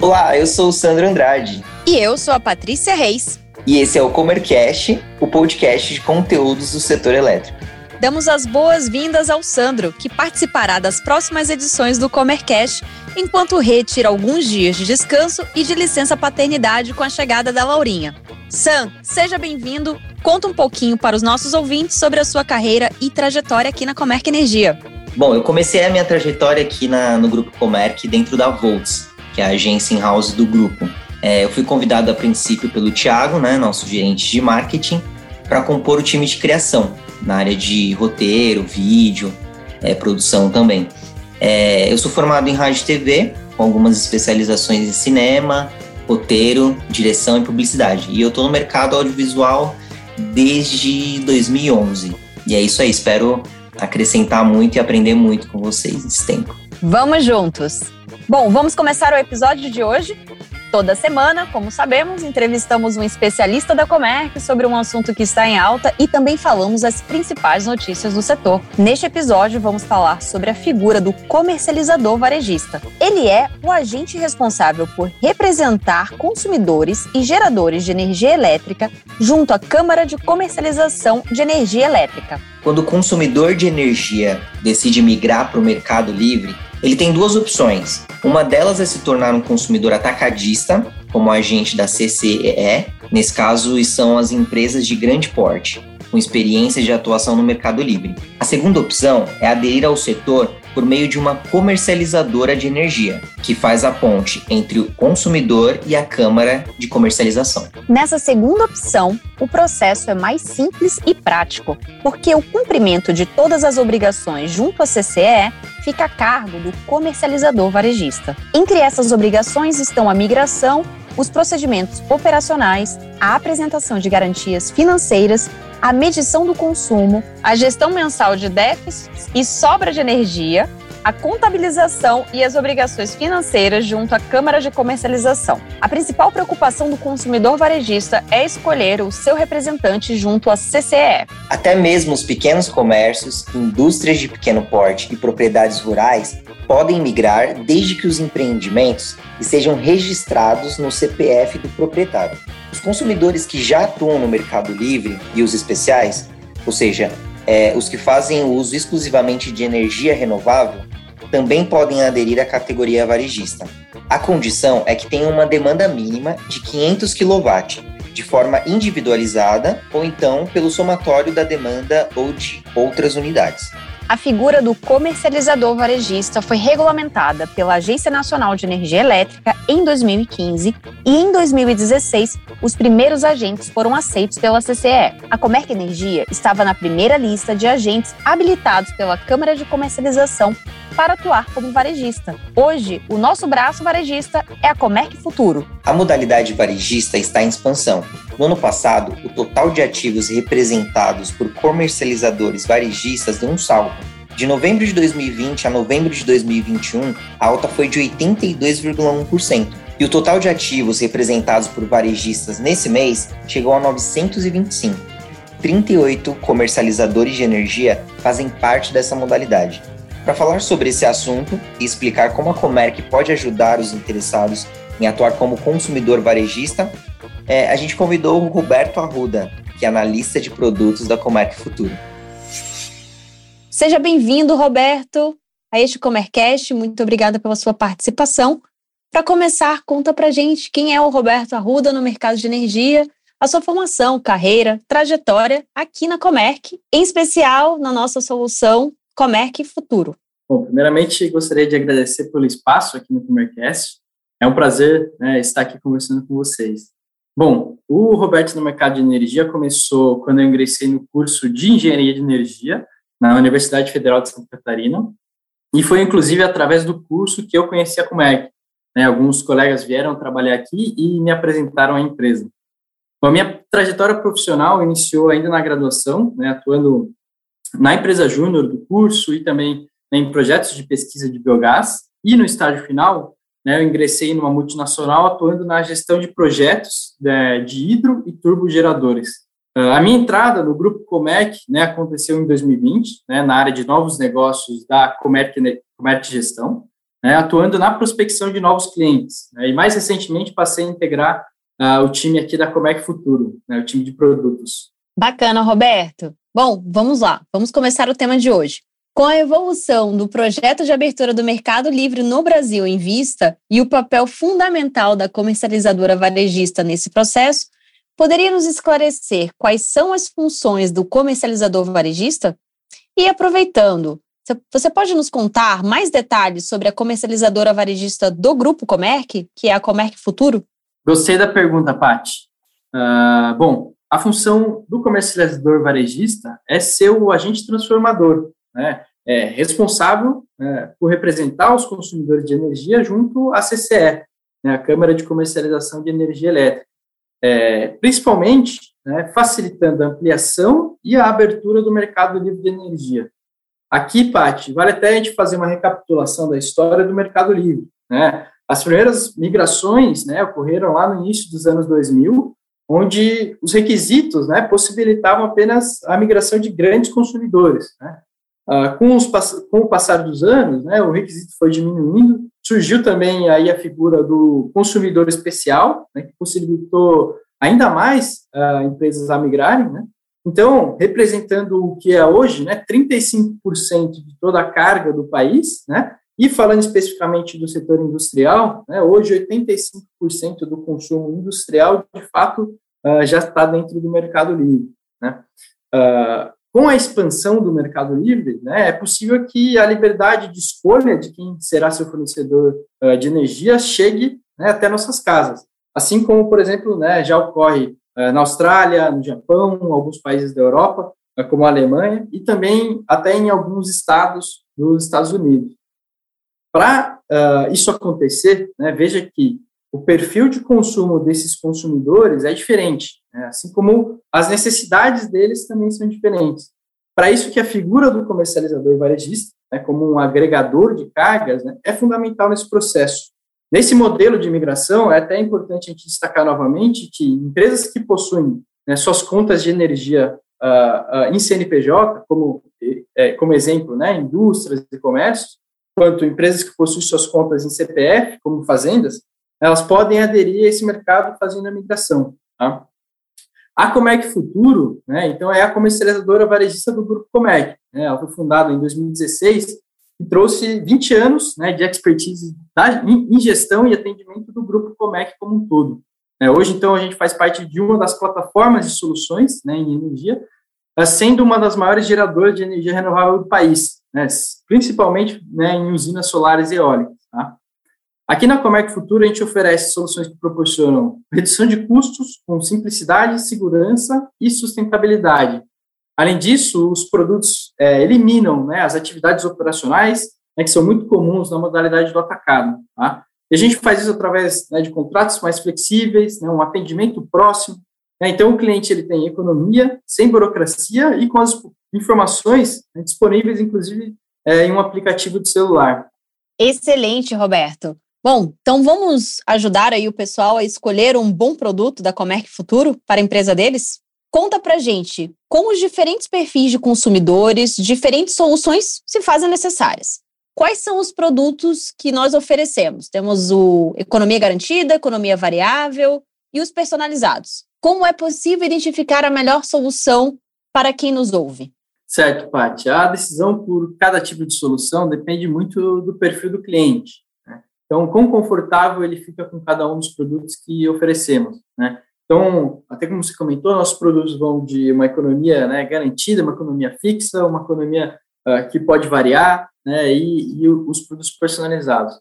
Olá, eu sou o Sandro Andrade. E eu sou a Patrícia Reis. E esse é o Comercast, o podcast de conteúdos do setor elétrico. Damos as boas-vindas ao Sandro, que participará das próximas edições do Comercast, enquanto retira alguns dias de descanso e de licença paternidade com a chegada da Laurinha. Sam, seja bem-vindo. Conta um pouquinho para os nossos ouvintes sobre a sua carreira e trajetória aqui na Comerc Energia. Bom, eu comecei a minha trajetória aqui na, no Grupo Comerc dentro da Volts, que é a agência in-house do grupo. É, eu fui convidado a princípio pelo Thiago, né, nosso gerente de marketing, para compor o time de criação na área de roteiro, vídeo, é, produção também. É, eu sou formado em rádio e TV, com algumas especializações em cinema, roteiro, direção e publicidade. E eu estou no mercado audiovisual desde 2011. E é isso aí, espero acrescentar muito e aprender muito com vocês nesse tempo. Vamos juntos! Bom, vamos começar o episódio de hoje. Toda semana, como sabemos, entrevistamos um especialista da Comerc sobre um assunto que está em alta e também falamos as principais notícias do setor. Neste episódio, vamos falar sobre a figura do comercializador varejista. Ele é o agente responsável por representar consumidores e geradores de energia elétrica junto à Câmara de Comercialização de Energia Elétrica. Quando o consumidor de energia decide migrar para o mercado livre, ele tem duas opções. Uma delas é se tornar um consumidor atacadista, como agente da CCEE. Nesse caso, são as empresas de grande porte, com experiência de atuação no mercado livre. A segunda opção é aderir ao setor por meio de uma comercializadora de energia, que faz a ponte entre o consumidor e a Câmara de Comercialização. Nessa segunda opção, o processo é mais simples e prático, porque o cumprimento de todas as obrigações junto à CCE fica a cargo do comercializador varejista. Entre essas obrigações estão a migração, os procedimentos operacionais, a apresentação de garantias financeiras, a medição do consumo, a gestão mensal de déficits e sobra de energia, a contabilização e as obrigações financeiras junto à Câmara de Comercialização. A principal preocupação do consumidor varejista é escolher o seu representante junto à CCE. Até mesmo os pequenos comércios, indústrias de pequeno porte e propriedades rurais podem migrar desde que os empreendimentos estejam registrados no CPF do proprietário. Os consumidores que já atuam no Mercado Livre e os especiais, ou seja, é, os que fazem uso exclusivamente de energia renovável, também podem aderir à categoria varejista. A condição é que tenham uma demanda mínima de 500 kW, de forma individualizada ou então pelo somatório da demanda ou de outras unidades. A figura do comercializador varejista foi regulamentada pela Agência Nacional de Energia Elétrica em 2015 e em 2016 os primeiros agentes foram aceitos pela CCE. A Comerc Energia estava na primeira lista de agentes habilitados pela Câmara de Comercialização para atuar como varejista. Hoje, o nosso braço varejista é a Comerc Futuro. A modalidade varejista está em expansão. No ano passado, o total de ativos representados por comercializadores varejistas deu um salto. De novembro de 2020 a novembro de 2021, a alta foi de 82,1%. E o total de ativos representados por varejistas nesse mês chegou a 925. 38 comercializadores de energia fazem parte dessa modalidade. Para falar sobre esse assunto e explicar como a Comerc pode ajudar os interessados em atuar como consumidor varejista, é, a gente convidou o Roberto Arruda, que é analista de produtos da Comerc Futuro. Seja bem-vindo, Roberto, a este Comercast. Muito obrigada pela sua participação. Para começar, conta para gente quem é o Roberto Arruda no mercado de energia, a sua formação, carreira, trajetória aqui na Comerc, em especial na nossa solução Comerc Futuro. Bom, primeiramente gostaria de agradecer pelo espaço aqui no Comercast. É um prazer né, estar aqui conversando com vocês. Bom, o Roberto no mercado de energia começou quando eu ingressei no curso de engenharia de energia na Universidade Federal de Santa Catarina e foi inclusive através do curso que eu conheci a Comerc. Né, alguns colegas vieram trabalhar aqui e me apresentaram a empresa. Bom, a minha trajetória profissional iniciou ainda na graduação, né, atuando na empresa júnior do curso e também né, em projetos de pesquisa de biogás. E no estágio final, né, eu ingressei numa multinacional atuando na gestão de projetos de, de hidro e turbogeradores. Uh, a minha entrada no Grupo Comec né, aconteceu em 2020, né, na área de novos negócios da Comec, Comec Gestão, né, atuando na prospecção de novos clientes. Né, e mais recentemente passei a integrar uh, o time aqui da Comec Futuro, né, o time de produtos. Bacana, Roberto. Bom, vamos lá, vamos começar o tema de hoje. Com a evolução do projeto de abertura do mercado livre no Brasil em vista e o papel fundamental da comercializadora varejista nesse processo, poderia nos esclarecer quais são as funções do comercializador varejista? E aproveitando, você pode nos contar mais detalhes sobre a comercializadora varejista do Grupo Comerc, que é a Comerc Futuro? Gostei da pergunta, Paty. Uh, bom, a função do comercializador varejista é ser o agente transformador, né? é responsável é, por representar os consumidores de energia junto à CCE, né, a Câmara de Comercialização de Energia Elétrica, é, principalmente né, facilitando a ampliação e a abertura do mercado livre de energia. Aqui, Paty, vale até a gente fazer uma recapitulação da história do mercado livre. Né? As primeiras migrações né, ocorreram lá no início dos anos 2000, onde os requisitos né, possibilitavam apenas a migração de grandes consumidores. Né? Ah, com, os, com, o passar dos anos, né, o requisito foi diminuindo, surgiu também aí a figura do consumidor especial, né, que possibilitou ainda mais uh, empresas a migrarem, né? Então, representando o que é hoje, né, 35% de toda a carga do país, né, e falando especificamente do setor industrial, né, hoje 85% do consumo industrial, de fato, uh, já está dentro do mercado livre, né. Uh, com a expansão do mercado livre, né, é possível que a liberdade de escolha de quem será seu fornecedor uh, de energia chegue né, até nossas casas. Assim como, por exemplo, né, já ocorre uh, na Austrália, no Japão, alguns países da Europa, uh, como a Alemanha, e também até em alguns estados dos Estados Unidos. Para isso acontecer, né, veja que o perfil de consumo desses consumidores é diferente, né? assim como as necessidades deles também são diferentes. Para isso que a figura do comercializador varejista, né, como um agregador de cargas, né, é fundamental nesse processo. Nesse modelo de imigração, é até importante a gente destacar novamente que empresas que possuem né, suas contas de energia uh, uh, em CNPJ, como, é, como exemplo, né, indústrias e comércios, quanto empresas que possuem suas contas em CPF, como fazendas, elas podem aderir a esse mercado fazendo a migração. Tá? A Comec Futuro, né, então, é a comercializadora varejista do Grupo Comec. Né, ela foi fundada em 2016 e trouxe 20 anos né, de expertise da, em gestão e atendimento do Grupo Comec como um todo. É, hoje, então, a gente faz parte de uma das plataformas de soluções né, em energia, eh, sendo uma das maiores geradoras de energia renovável do país, né, principalmente né, em usinas solares e eólicas. Aqui na Comerc Futuro, a gente oferece soluções que proporcionam redução de custos com simplicidade, segurança e sustentabilidade. Além disso, os produtos é, eliminam né, as atividades operacionais, né, que são muito comuns na modalidade do atacado. Tá? E a gente faz isso através né, de contratos mais flexíveis, né, um atendimento próximo. Né, então, o cliente ele tem economia, sem burocracia e com as informações né, disponíveis, inclusive, é, em um aplicativo de celular. Excelente, Roberto. Bom, então vamos ajudar aí o pessoal a escolher um bom produto da Comerc Futuro para a empresa deles? Conta pra gente como os diferentes perfis de consumidores, diferentes soluções se fazem necessárias. Quais são os produtos que nós oferecemos? Temos o economia garantida, economia variável e os personalizados. Como é possível identificar a melhor solução para quem nos ouve? Certo, Paty. A decisão por cada tipo de solução depende muito do perfil do cliente. Então, quão confortável ele fica com cada um dos produtos que oferecemos, né? Então, até como você comentou, nossos produtos vão de uma economia né, garantida, uma economia fixa, uma economia uh, que pode variar, né, e, e os produtos personalizados.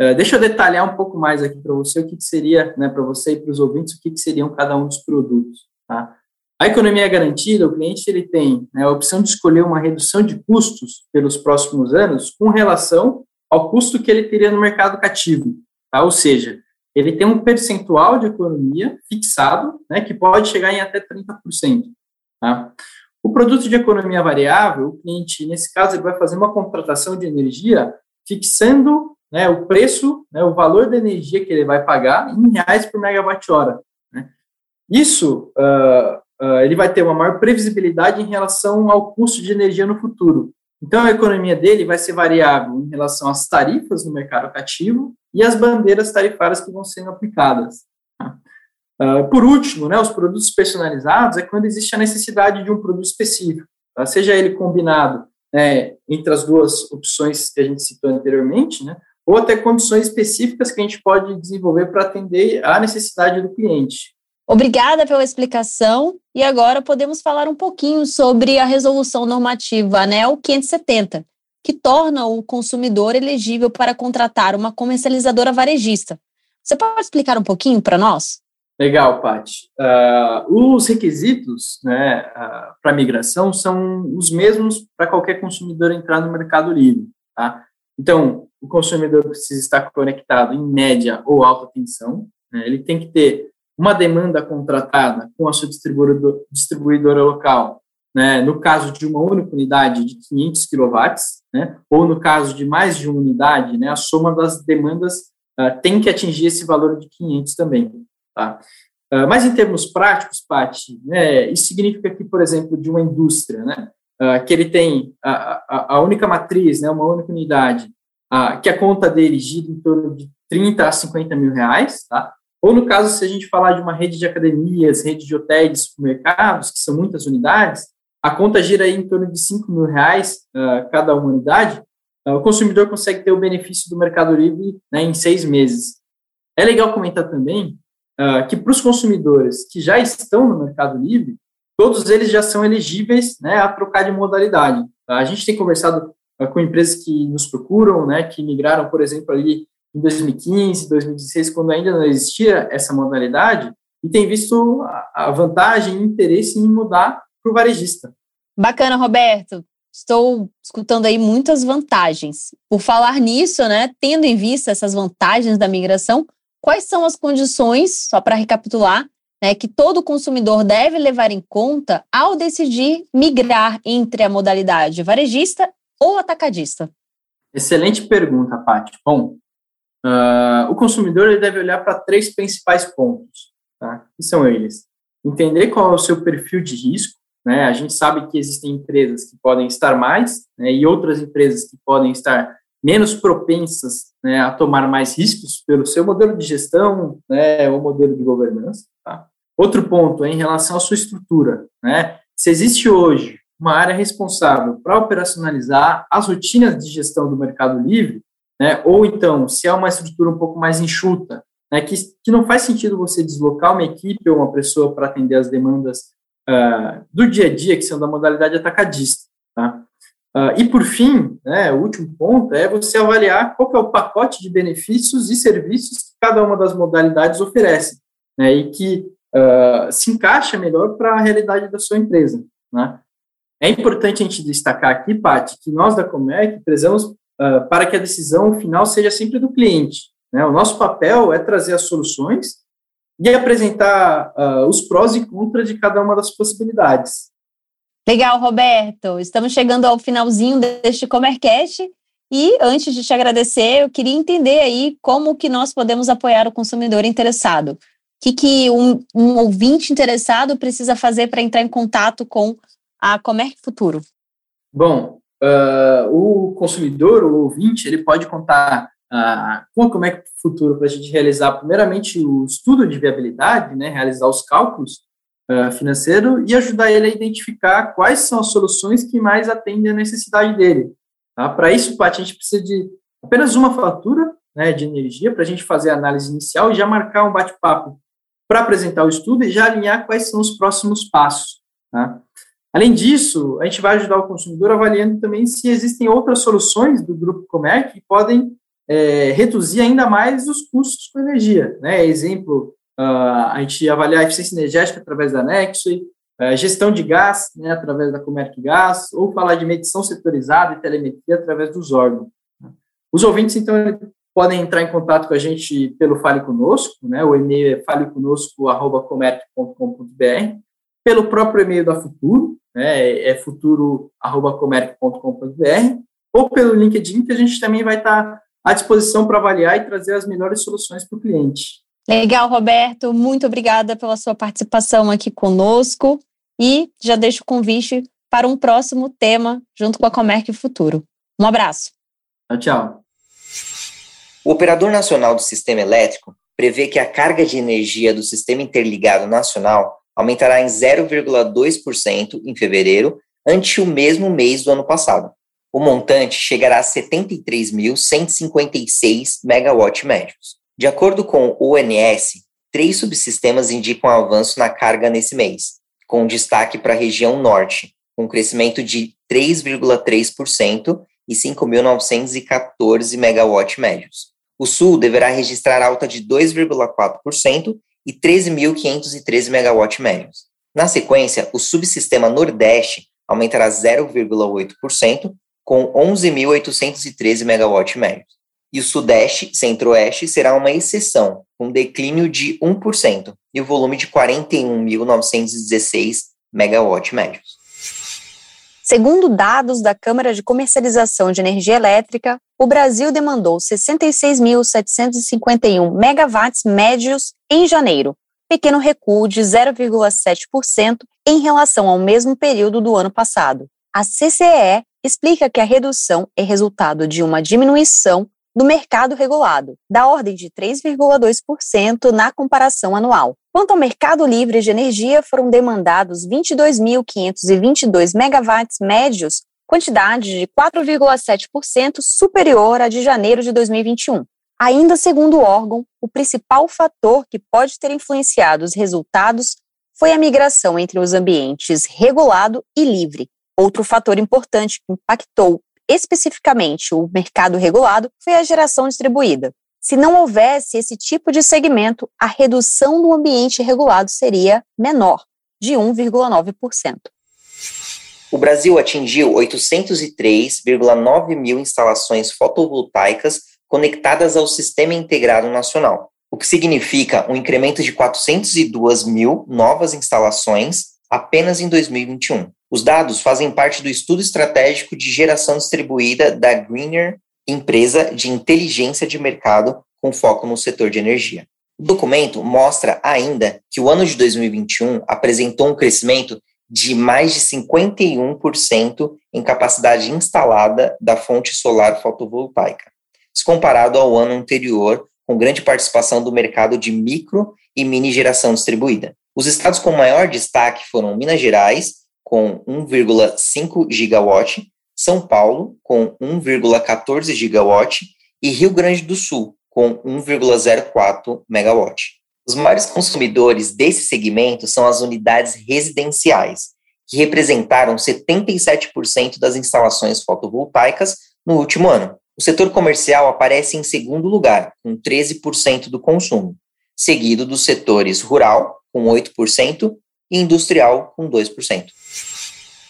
Uh, deixa eu detalhar um pouco mais aqui para você o que, que seria, né, para você e para os ouvintes, o que, que seriam cada um dos produtos. Tá? A economia garantida, o cliente ele tem né, a opção de escolher uma redução de custos pelos próximos anos com relação ao custo que ele teria no mercado cativo. Tá? Ou seja, ele tem um percentual de economia fixado, né, que pode chegar em até 30%. Tá? O produto de economia variável, o cliente, nesse caso, ele vai fazer uma contratação de energia fixando né, o preço, né, o valor da energia que ele vai pagar em reais por megawatt-hora. Né. Isso, uh, uh, ele vai ter uma maior previsibilidade em relação ao custo de energia no futuro. Então, a economia dele vai ser variável em relação às tarifas no mercado cativo e às bandeiras tarifárias que vão sendo aplicadas. Uh, por último, né, os produtos personalizados é quando existe a necessidade de um produto específico, tá? seja ele combinado né, entre as duas opções que a gente citou anteriormente, né, ou até condições específicas que a gente pode desenvolver para atender à necessidade do cliente. Obrigada pela explicação. E agora podemos falar um pouquinho sobre a resolução normativa ANEL 570, que torna o consumidor elegível para contratar uma comercializadora varejista. Você pode explicar um pouquinho para nós? Legal, Paty. Uh, os requisitos né, uh, para migração são os mesmos para qualquer consumidor entrar no Mercado Livre. Tá? Então, o consumidor precisa estar conectado em média ou alta tensão, né, ele tem que ter uma demanda contratada com a sua distribuidor, distribuidora local, né, no caso de uma única unidade de 500 kW, né, ou no caso de mais de uma unidade, né, a soma das demandas uh, tem que atingir esse valor de 500 também. Tá? Uh, mas em termos práticos, Paty, né, isso significa que, por exemplo, de uma indústria, né, uh, que ele tem a, a, a, única matriz, né, uma única unidade, que a conta dele gira em torno de 30 a 50 mil reais, tá? Ou no caso, se a gente falar de uma rede de academias, rede de hotéis, supermercados, que são muitas unidades, a conta gira em torno de 5 mil reais uh, cada uma unidade, uh, o consumidor consegue ter o benefício do Mercado Livre né, em seis meses. É legal comentar também uh, que para os consumidores que já estão no Mercado Livre, todos eles já são elegíveis né, a trocar de modalidade. A gente tem conversado com empresas que nos procuram, né, que migraram, por exemplo, ali em 2015, 2016, quando ainda não existia essa modalidade, e tem visto a vantagem e interesse em mudar para o varejista. Bacana, Roberto. Estou escutando aí muitas vantagens. Por falar nisso, né, tendo em vista essas vantagens da migração, quais são as condições, só para recapitular, né, que todo consumidor deve levar em conta ao decidir migrar entre a modalidade varejista ou atacadista? Excelente pergunta, Paty. Bom, Uh, o consumidor ele deve olhar para três principais pontos, tá? que são eles. Entender qual é o seu perfil de risco, né? A gente sabe que existem empresas que podem estar mais né, e outras empresas que podem estar menos propensas né, a tomar mais riscos pelo seu modelo de gestão né, ou modelo de governança. Tá? Outro ponto é em relação à sua estrutura. Né? Se existe hoje uma área responsável para operacionalizar as rotinas de gestão do Mercado Livre, né? Ou então, se é uma estrutura um pouco mais enxuta, né, que, que não faz sentido você deslocar uma equipe ou uma pessoa para atender as demandas uh, do dia a dia, que são da modalidade atacadista. Tá? Uh, e, por fim, né, o último ponto é você avaliar qual é o pacote de benefícios e serviços que cada uma das modalidades oferece, né, e que uh, se encaixa melhor para a realidade da sua empresa. Né? É importante a gente destacar aqui, Paty, que nós da Comec prezamos uh, para que a decisão final seja sempre do cliente. Né? O nosso papel é trazer as soluções e apresentar uh, os prós e contras de cada uma das possibilidades. Legal, Roberto. Estamos chegando ao finalzinho deste Comercast e antes de te agradecer, eu queria entender aí como que nós podemos apoiar o consumidor interessado. O que, que um, um ouvinte interessado precisa fazer para entrar em contato com a Comerc Futuro? Bom, uh, o consumidor, o ouvinte, ele pode contar uh, com como é que o futuro para a gente realizar, primeiramente, o estudo de viabilidade, né, realizar os cálculos uh, financeiros e ajudar ele a identificar quais são as soluções que mais atendem a necessidade dele. Tá? Para isso, Paty, a gente precisa de apenas uma fatura né, de energia para a gente fazer a análise inicial e já marcar um bate-papo para apresentar o estudo e já alinhar quais são os próximos passos. Tá? Além disso, a gente vai ajudar o consumidor avaliando também se existem outras soluções do Grupo Comerc que podem é, reduzir ainda mais os custos com energia. Né? Exemplo, uh, a gente avaliar a eficiência energética através da Nexus, uh, gestão de gás né, através da Comerc Gás, ou falar de medição setorizada e telemetria através dos órgãos. Os ouvintes, então, podem entrar em contato com a gente pelo Fale Conosco, né? o e-mail é faleconosco.comerc.com.br, pelo próprio e-mail da Futuro, né, é futuro.comerc.com.br, ou pelo LinkedIn, que a gente também vai estar à disposição para avaliar e trazer as melhores soluções para o cliente. Legal, Roberto. Muito obrigada pela sua participação aqui conosco e já deixo o convite para um próximo tema junto com a Comerc Futuro. Um abraço. Tchau, tchau. O Operador Nacional do Sistema Elétrico prevê que a carga de energia do Sistema Interligado Nacional aumentará em 0,2% em fevereiro, ante o mesmo mês do ano passado. O montante chegará a 73.156 megawatt médios. De acordo com o ONS, três subsistemas indicam avanço na carga nesse mês, com destaque para a região norte, com crescimento de 3,3% e 5.914 megawatt médios. O sul deverá registrar alta de 2,4% e 13.513 megawatt médios. Na sequência, o subsistema Nordeste aumentará 0,8%, com 11.813 megawatt médios. E o Sudeste, Centro-Oeste, será uma exceção, com declínio de 1% e o volume de 41.916 megawatt médios. Segundo dados da Câmara de Comercialização de Energia Elétrica, o Brasil demandou 66.751 megawatts médios em janeiro, pequeno recuo de 0,7% em relação ao mesmo período do ano passado. A CCE explica que a redução é resultado de uma diminuição do mercado regulado, da ordem de 3,2% na comparação anual. Quanto ao mercado livre de energia, foram demandados 22.522 megawatts médios, quantidade de 4,7% superior à de janeiro de 2021. Ainda segundo o órgão, o principal fator que pode ter influenciado os resultados foi a migração entre os ambientes regulado e livre. Outro fator importante que impactou especificamente o mercado regulado foi a geração distribuída. Se não houvesse esse tipo de segmento, a redução do ambiente regulado seria menor, de 1,9%. O Brasil atingiu 803,9 mil instalações fotovoltaicas conectadas ao Sistema Integrado Nacional, o que significa um incremento de 402 mil novas instalações apenas em 2021. Os dados fazem parte do estudo estratégico de geração distribuída da Greener, empresa de inteligência de mercado com foco no setor de energia. O documento mostra ainda que o ano de 2021 apresentou um crescimento de mais de 51% em capacidade instalada da fonte solar fotovoltaica, se comparado ao ano anterior, com grande participação do mercado de micro e mini geração distribuída. Os estados com maior destaque foram Minas Gerais, com 1,5 gigawatt, São Paulo, com 1,14 gigawatt, e Rio Grande do Sul, com 1,04 megawatt. Os maiores consumidores desse segmento são as unidades residenciais, que representaram 77% das instalações fotovoltaicas no último ano. O setor comercial aparece em segundo lugar, com 13% do consumo, seguido dos setores rural, com 8%, e industrial, com 2%.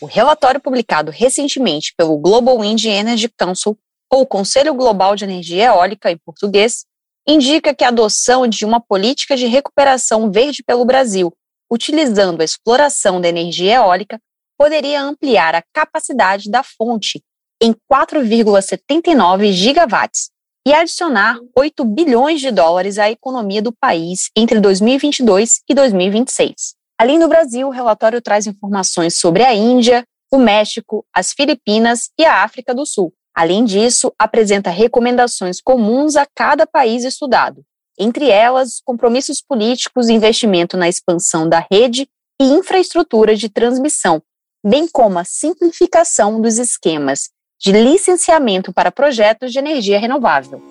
O relatório publicado recentemente pelo Global Wind Energy Council, ou Conselho Global de Energia Eólica em português, indica que a adoção de uma política de recuperação verde pelo Brasil, utilizando a exploração da energia eólica, poderia ampliar a capacidade da fonte em 4,79 gigawatts e adicionar 8 bilhões de dólares à economia do país entre 2022 e 2026. Além do Brasil, o relatório traz informações sobre a Índia, o México, as Filipinas e a África do Sul. Além disso, apresenta recomendações comuns a cada país estudado, entre elas compromissos políticos e investimento na expansão da rede e infraestrutura de transmissão, bem como a simplificação dos esquemas de licenciamento para projetos de energia renovável.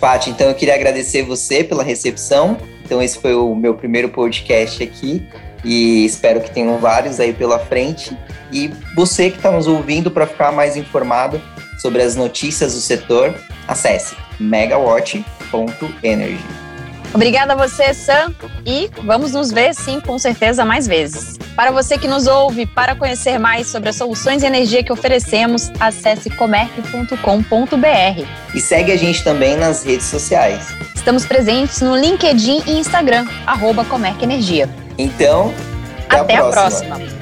Paty, então eu queria agradecer você pela recepção. Então esse foi o meu primeiro podcast aqui e espero que tenham vários aí pela frente. E você que está nos ouvindo para ficar mais informado sobre as notícias do setor, acesse megawatt.energy. Obrigada a você, Sam, e vamos nos ver, sim, com certeza, mais vezes. Para você que nos ouve, para conhecer mais sobre as soluções de energia que oferecemos, acesse comerc.com.br. E segue a gente também nas redes sociais. Estamos presentes no LinkedIn e Instagram, arroba Comerc Energia. Então, até, até a próxima. A próxima.